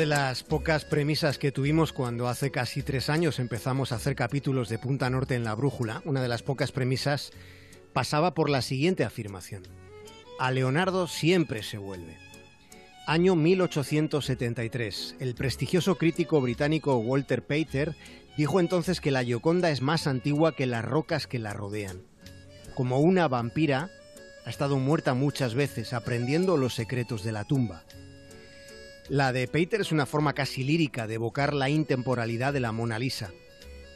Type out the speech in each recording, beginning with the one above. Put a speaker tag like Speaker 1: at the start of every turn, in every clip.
Speaker 1: de las pocas premisas que tuvimos cuando hace casi tres años empezamos a hacer capítulos de Punta Norte en la Brújula, una de las pocas premisas pasaba por la siguiente afirmación. A Leonardo siempre se vuelve. Año 1873. El prestigioso crítico británico Walter Pater dijo entonces que la Gioconda es más antigua que las rocas que la rodean. Como una vampira, ha estado muerta muchas veces aprendiendo los secretos de la tumba. La de Pater es una forma casi lírica de evocar la intemporalidad de la Mona Lisa.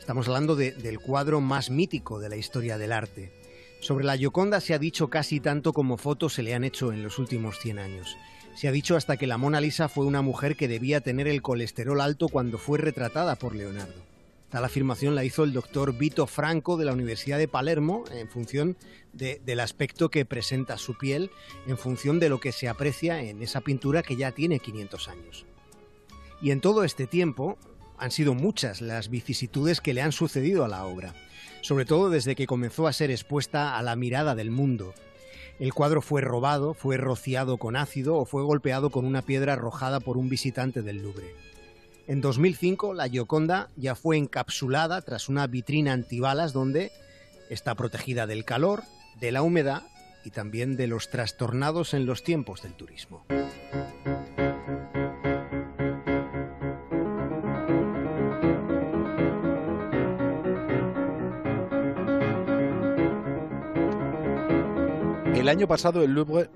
Speaker 1: Estamos hablando del cuadro más mítico de la historia del arte. Sobre la Gioconda se ha dicho casi tanto como fotos se le han hecho en los últimos 100 años. Se ha dicho hasta que la Mona Lisa fue una mujer que debía tener el colesterol alto cuando fue retratada por Leonardo. Tal afirmación la hizo el doctor Vito Franco de la Universidad de Palermo en función del aspecto que presenta su piel, en función de lo que se aprecia en esa pintura que ya tiene 500 años. Y en todo este tiempo han sido muchas las vicisitudes que le han sucedido a la obra, sobre todo desde que comenzó a ser expuesta a la mirada del mundo. El cuadro fue robado, fue rociado con ácido o fue golpeado con una piedra arrojada por un visitante del Louvre. En 2005, la Gioconda ya fue encapsulada tras una vitrina antibalas donde está protegida del calor, de la humedad y también de los trastornados en los tiempos del turismo.
Speaker 2: El año pasado el Louvre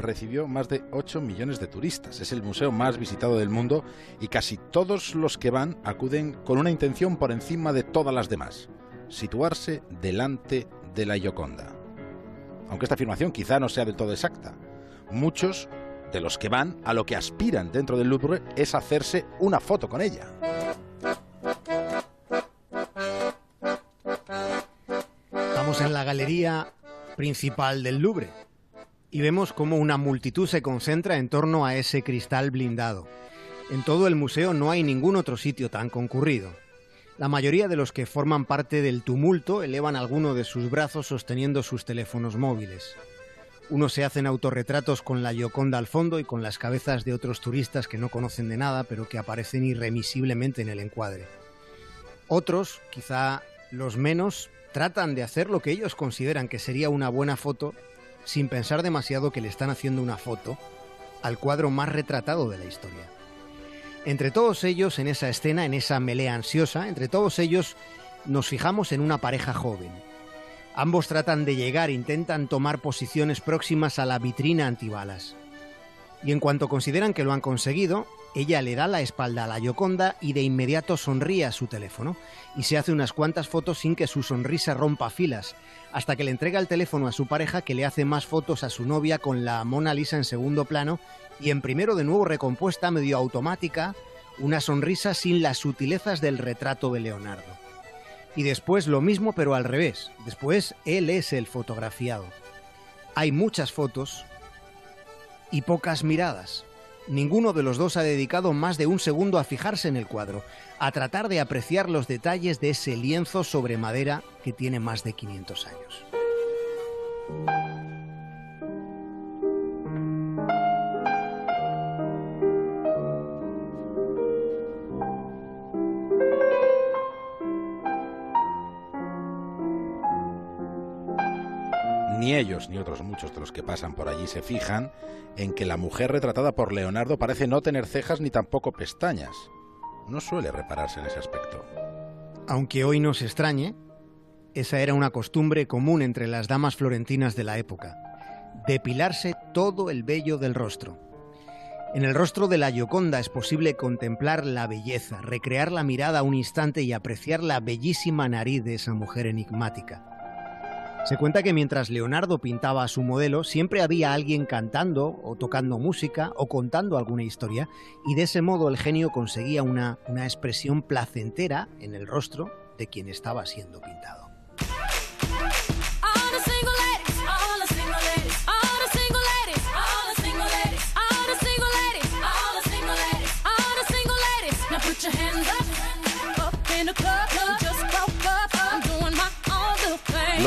Speaker 2: recibió más de 8 millones de turistas. Es el museo más visitado del mundo y casi todos los que van acuden con una intención por encima de todas las demás, situarse delante de la Gioconda. Aunque esta afirmación quizá no sea del todo exacta. Muchos de los que van a lo que aspiran dentro del Louvre es hacerse una foto con ella.
Speaker 1: Estamos en la galería principal del Louvre y vemos cómo una multitud se concentra en torno a ese cristal blindado. En todo el museo no hay ningún otro sitio tan concurrido. La mayoría de los que forman parte del tumulto elevan alguno de sus brazos sosteniendo sus teléfonos móviles. Unos se hacen autorretratos con la Gioconda al fondo y con las cabezas de otros turistas que no conocen de nada pero que aparecen irremisiblemente en el encuadre. Otros, quizá los menos, tratan de hacer lo que ellos consideran que sería una buena foto sin pensar demasiado que le están haciendo una foto al cuadro más retratado de la historia. Entre todos ellos, en esa escena, en esa melea ansiosa, entre todos ellos nos fijamos en una pareja joven. Ambos tratan de llegar, intentan tomar posiciones próximas a la vitrina antibalas. Y en cuanto consideran que lo han conseguido, ella le da la espalda a la Yoconda y de inmediato sonríe a su teléfono y se hace unas cuantas fotos sin que su sonrisa rompa filas, hasta que le entrega el teléfono a su pareja que le hace más fotos a su novia con la Mona Lisa en segundo plano y en primero de nuevo recompuesta medio automática, una sonrisa sin las sutilezas del retrato de Leonardo. Y después lo mismo pero al revés, después él es el fotografiado. Hay muchas fotos y pocas miradas. Ninguno de los dos ha dedicado más de un segundo a fijarse en el cuadro, a tratar de apreciar los detalles de ese lienzo sobre madera que tiene más de 500 años.
Speaker 2: Ni ellos ni otros muchos de los que pasan por allí se fijan en que la mujer retratada por Leonardo parece no tener cejas ni tampoco pestañas. No suele repararse en ese aspecto.
Speaker 1: Aunque hoy nos extrañe, esa era una costumbre común entre las damas florentinas de la época, depilarse todo el vello del rostro. En el rostro de la Gioconda es posible contemplar la belleza, recrear la mirada un instante y apreciar la bellísima nariz de esa mujer enigmática. Se cuenta que mientras Leonardo pintaba a su modelo, siempre había alguien cantando o tocando música o contando alguna historia, y de ese modo el genio conseguía una, una expresión placentera en el rostro de quien estaba siendo pintado.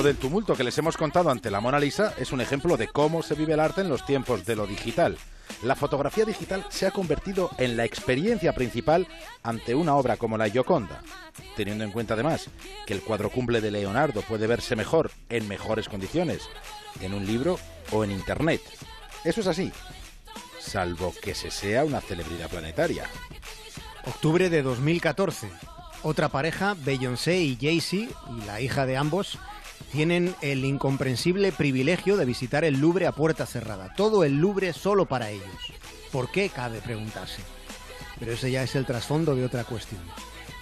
Speaker 2: Del tumulto que les hemos contado ante la Mona Lisa es un ejemplo de cómo se vive el arte en los tiempos de lo digital. La fotografía digital se ha convertido en la experiencia principal ante una obra como la Gioconda, teniendo en cuenta además que el cuadrocumple de Leonardo puede verse mejor en mejores condiciones en un libro o en internet. Eso es así, salvo que se sea una celebridad planetaria.
Speaker 1: Octubre de 2014. Otra pareja, Beyoncé y Jay-Z, y la hija de ambos, tienen el incomprensible privilegio de visitar el Louvre a puerta cerrada. Todo el Louvre solo para ellos. ¿Por qué? Cabe preguntarse. Pero ese ya es el trasfondo de otra cuestión.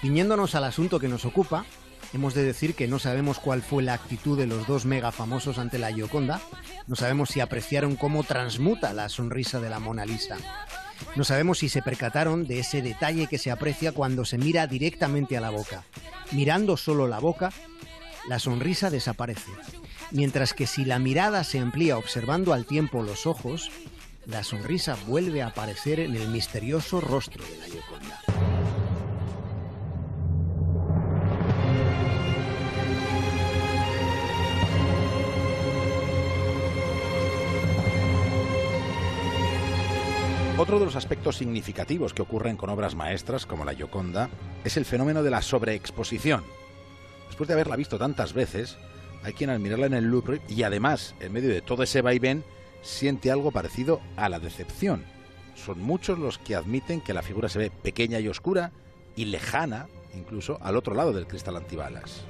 Speaker 1: Ciñéndonos al asunto que nos ocupa, hemos de decir que no sabemos cuál fue la actitud de los dos mega famosos ante la Gioconda, no sabemos si apreciaron cómo transmuta la sonrisa de la Mona Lisa. No sabemos si se percataron de ese detalle que se aprecia cuando se mira directamente a la boca. Mirando solo la boca, la sonrisa desaparece, mientras que si la mirada se amplía observando al tiempo los ojos, la sonrisa vuelve a aparecer en el misterioso rostro de la Gioconda.
Speaker 2: Otro de los aspectos significativos que ocurren con obras maestras como la Gioconda es el fenómeno de la sobreexposición. Después de haberla visto tantas veces, hay quien al mirarla en el Louvre y además, en medio de todo ese vaivén, siente algo parecido a la decepción. Son muchos los que admiten que la figura se ve pequeña y oscura y lejana, incluso al otro lado del cristal antibalas.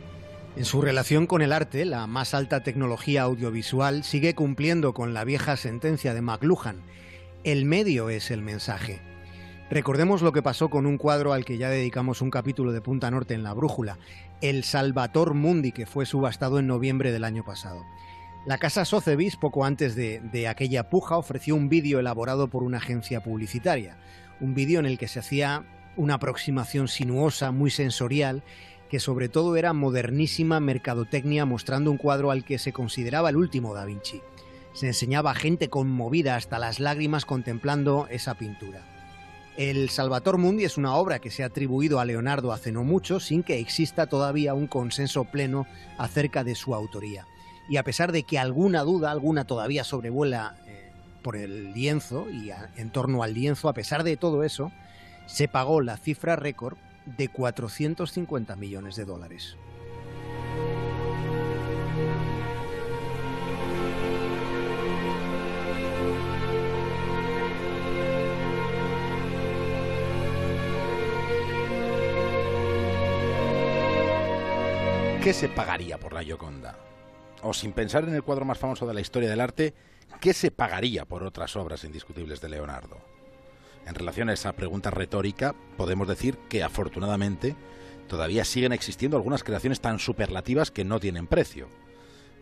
Speaker 1: En su relación con el arte, la más alta tecnología audiovisual sigue cumpliendo con la vieja sentencia de McLuhan. El medio es el mensaje. Recordemos lo que pasó con un cuadro al que ya dedicamos un capítulo de Punta Norte en la Brújula, el Salvator Mundi, que fue subastado en noviembre del año pasado. La casa Sotheby's, poco antes de, de aquella puja, ofreció un vídeo elaborado por una agencia publicitaria. Un vídeo en el que se hacía una aproximación sinuosa, muy sensorial, que sobre todo era modernísima mercadotecnia mostrando un cuadro al que se consideraba el último Da Vinci. Se enseñaba a gente conmovida hasta las lágrimas contemplando esa pintura. El Salvator Mundi es una obra que se ha atribuido a Leonardo hace no mucho, sin que exista todavía un consenso pleno acerca de su autoría. Y a pesar de que alguna duda, alguna todavía sobrevuela eh, por el lienzo y en torno al lienzo, a pesar de todo eso, se pagó la cifra récord de 450 millones de dólares.
Speaker 2: ¿Qué se pagaría por la Gioconda? O sin pensar en el cuadro más famoso de la historia del arte, ¿qué se pagaría por otras obras indiscutibles de Leonardo? En relación a esa pregunta retórica, podemos decir que afortunadamente todavía siguen existiendo algunas creaciones tan superlativas que no tienen precio.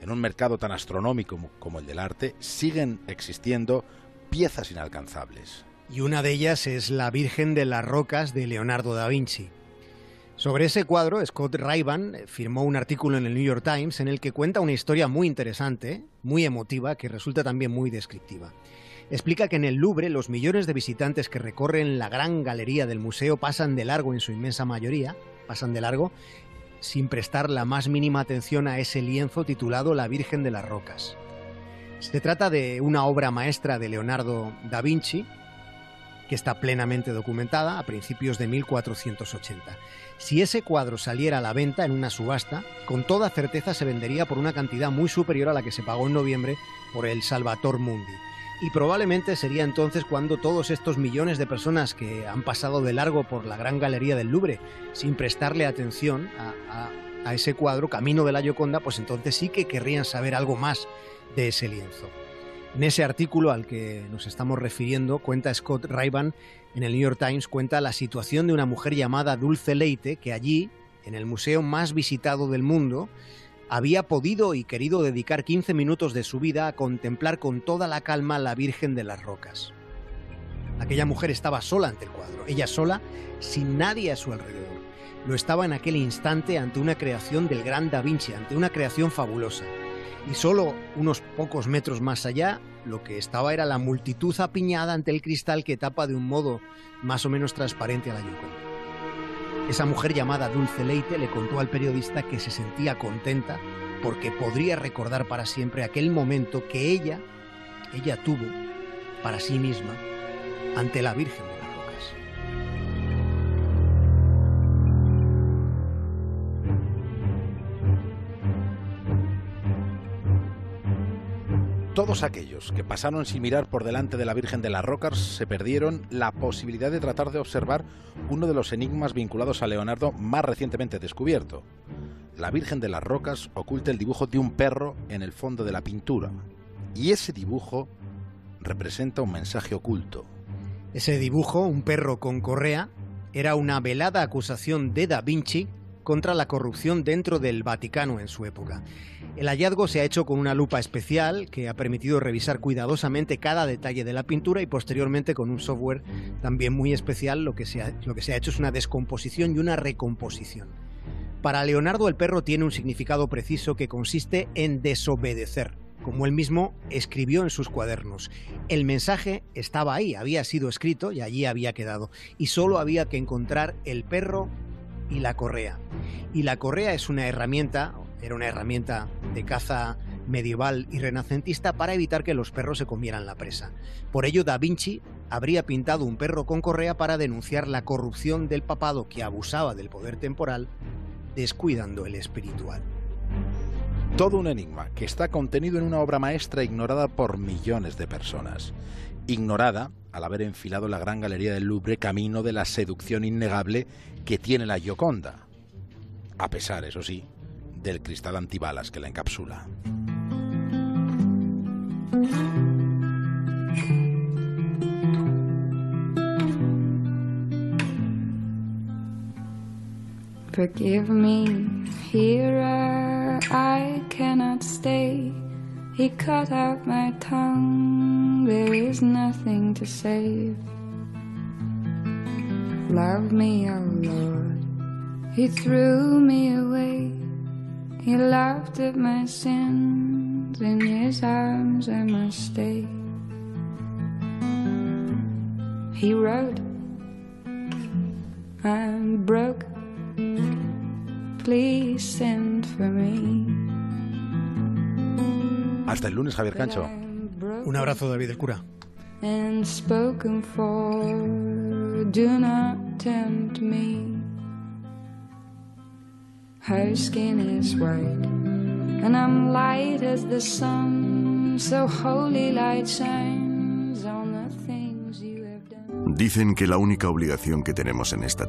Speaker 2: En un mercado tan astronómico como el del arte, siguen existiendo piezas inalcanzables.
Speaker 1: Y una de ellas es la Virgen de las Rocas de Leonardo da Vinci. Sobre ese cuadro, Scott Rayban firmó un artículo en el New York Times en el que cuenta una historia muy interesante, muy emotiva, que resulta también muy descriptiva. Explica que en el Louvre los millones de visitantes que recorren la gran galería del museo pasan de largo en su inmensa mayoría, pasan de largo, sin prestar la más mínima atención a ese lienzo titulado La Virgen de las Rocas. Se trata de una obra maestra de Leonardo da Vinci, que está plenamente documentada a principios de 1480. Si ese cuadro saliera a la venta en una subasta, con toda certeza se vendería por una cantidad muy superior a la que se pagó en noviembre por el Salvator Mundi. Y probablemente sería entonces cuando todos estos millones de personas que han pasado de largo por la gran galería del Louvre sin prestarle atención a, a, a ese cuadro, camino de la Gioconda, pues entonces sí que querrían saber algo más de ese lienzo. En ese artículo al que nos estamos refiriendo, cuenta Scott Rayban en el New York Times, cuenta la situación de una mujer llamada Dulce Leite, que allí, en el museo más visitado del mundo, había podido y querido dedicar 15 minutos de su vida a contemplar con toda la calma la Virgen de las Rocas. Aquella mujer estaba sola ante el cuadro, ella sola, sin nadie a su alrededor. Lo estaba en aquel instante ante una creación del gran Da Vinci, ante una creación fabulosa y solo unos pocos metros más allá lo que estaba era la multitud apiñada ante el cristal que tapa de un modo más o menos transparente a la Gioconda. Esa mujer llamada Dulce Leite le contó al periodista que se sentía contenta porque podría recordar para siempre aquel momento que ella, ella tuvo para sí misma ante la Virgen
Speaker 2: Todos aquellos que pasaron sin mirar por delante de la Virgen de las Rocas se perdieron la posibilidad de tratar de observar uno de los enigmas vinculados a Leonardo más recientemente descubierto. La Virgen de las Rocas oculta el dibujo de un perro en el fondo de la pintura. Y ese dibujo representa un mensaje oculto.
Speaker 1: Ese dibujo, un perro con correa, era una velada acusación de Da Vinci contra la corrupción dentro del Vaticano en su época. El hallazgo se ha hecho con una lupa especial que ha permitido revisar cuidadosamente cada detalle de la pintura y posteriormente con un software también muy especial lo que se ha, lo que se ha hecho es una descomposición y una recomposición. Para Leonardo el perro tiene un significado preciso que consiste en desobedecer, como él mismo escribió en sus cuadernos. El mensaje estaba ahí, había sido escrito y allí había quedado, y solo había que encontrar el perro y la correa. Y la correa es una herramienta, era una herramienta de caza medieval y renacentista para evitar que los perros se comieran la presa. Por ello, Da Vinci habría pintado un perro con correa para denunciar la corrupción del papado que abusaba del poder temporal, descuidando el espiritual.
Speaker 2: Todo un enigma que está contenido en una obra maestra ignorada por millones de personas. Ignorada al haber enfilado la gran galería del Louvre camino de la seducción innegable que tiene la Gioconda. A pesar, eso sí, del cristal antibalas que la encapsula.
Speaker 3: Forgive me, here I cannot stay. He cut out my tongue, there is nothing to save. Love me, oh Lord, He threw me away. He laughed at my sins, in His arms I must stay. He wrote, I'm broke. Please send for me.
Speaker 2: Hasta el lunes, Javier Cancho.
Speaker 1: Un abrazo, David el cura.
Speaker 3: And spoken for, do not tempt me. Her skin is white, and I'm light as the sun, so holy light shines on the things you have done.
Speaker 4: Dicen que la única obligación que tenemos en esta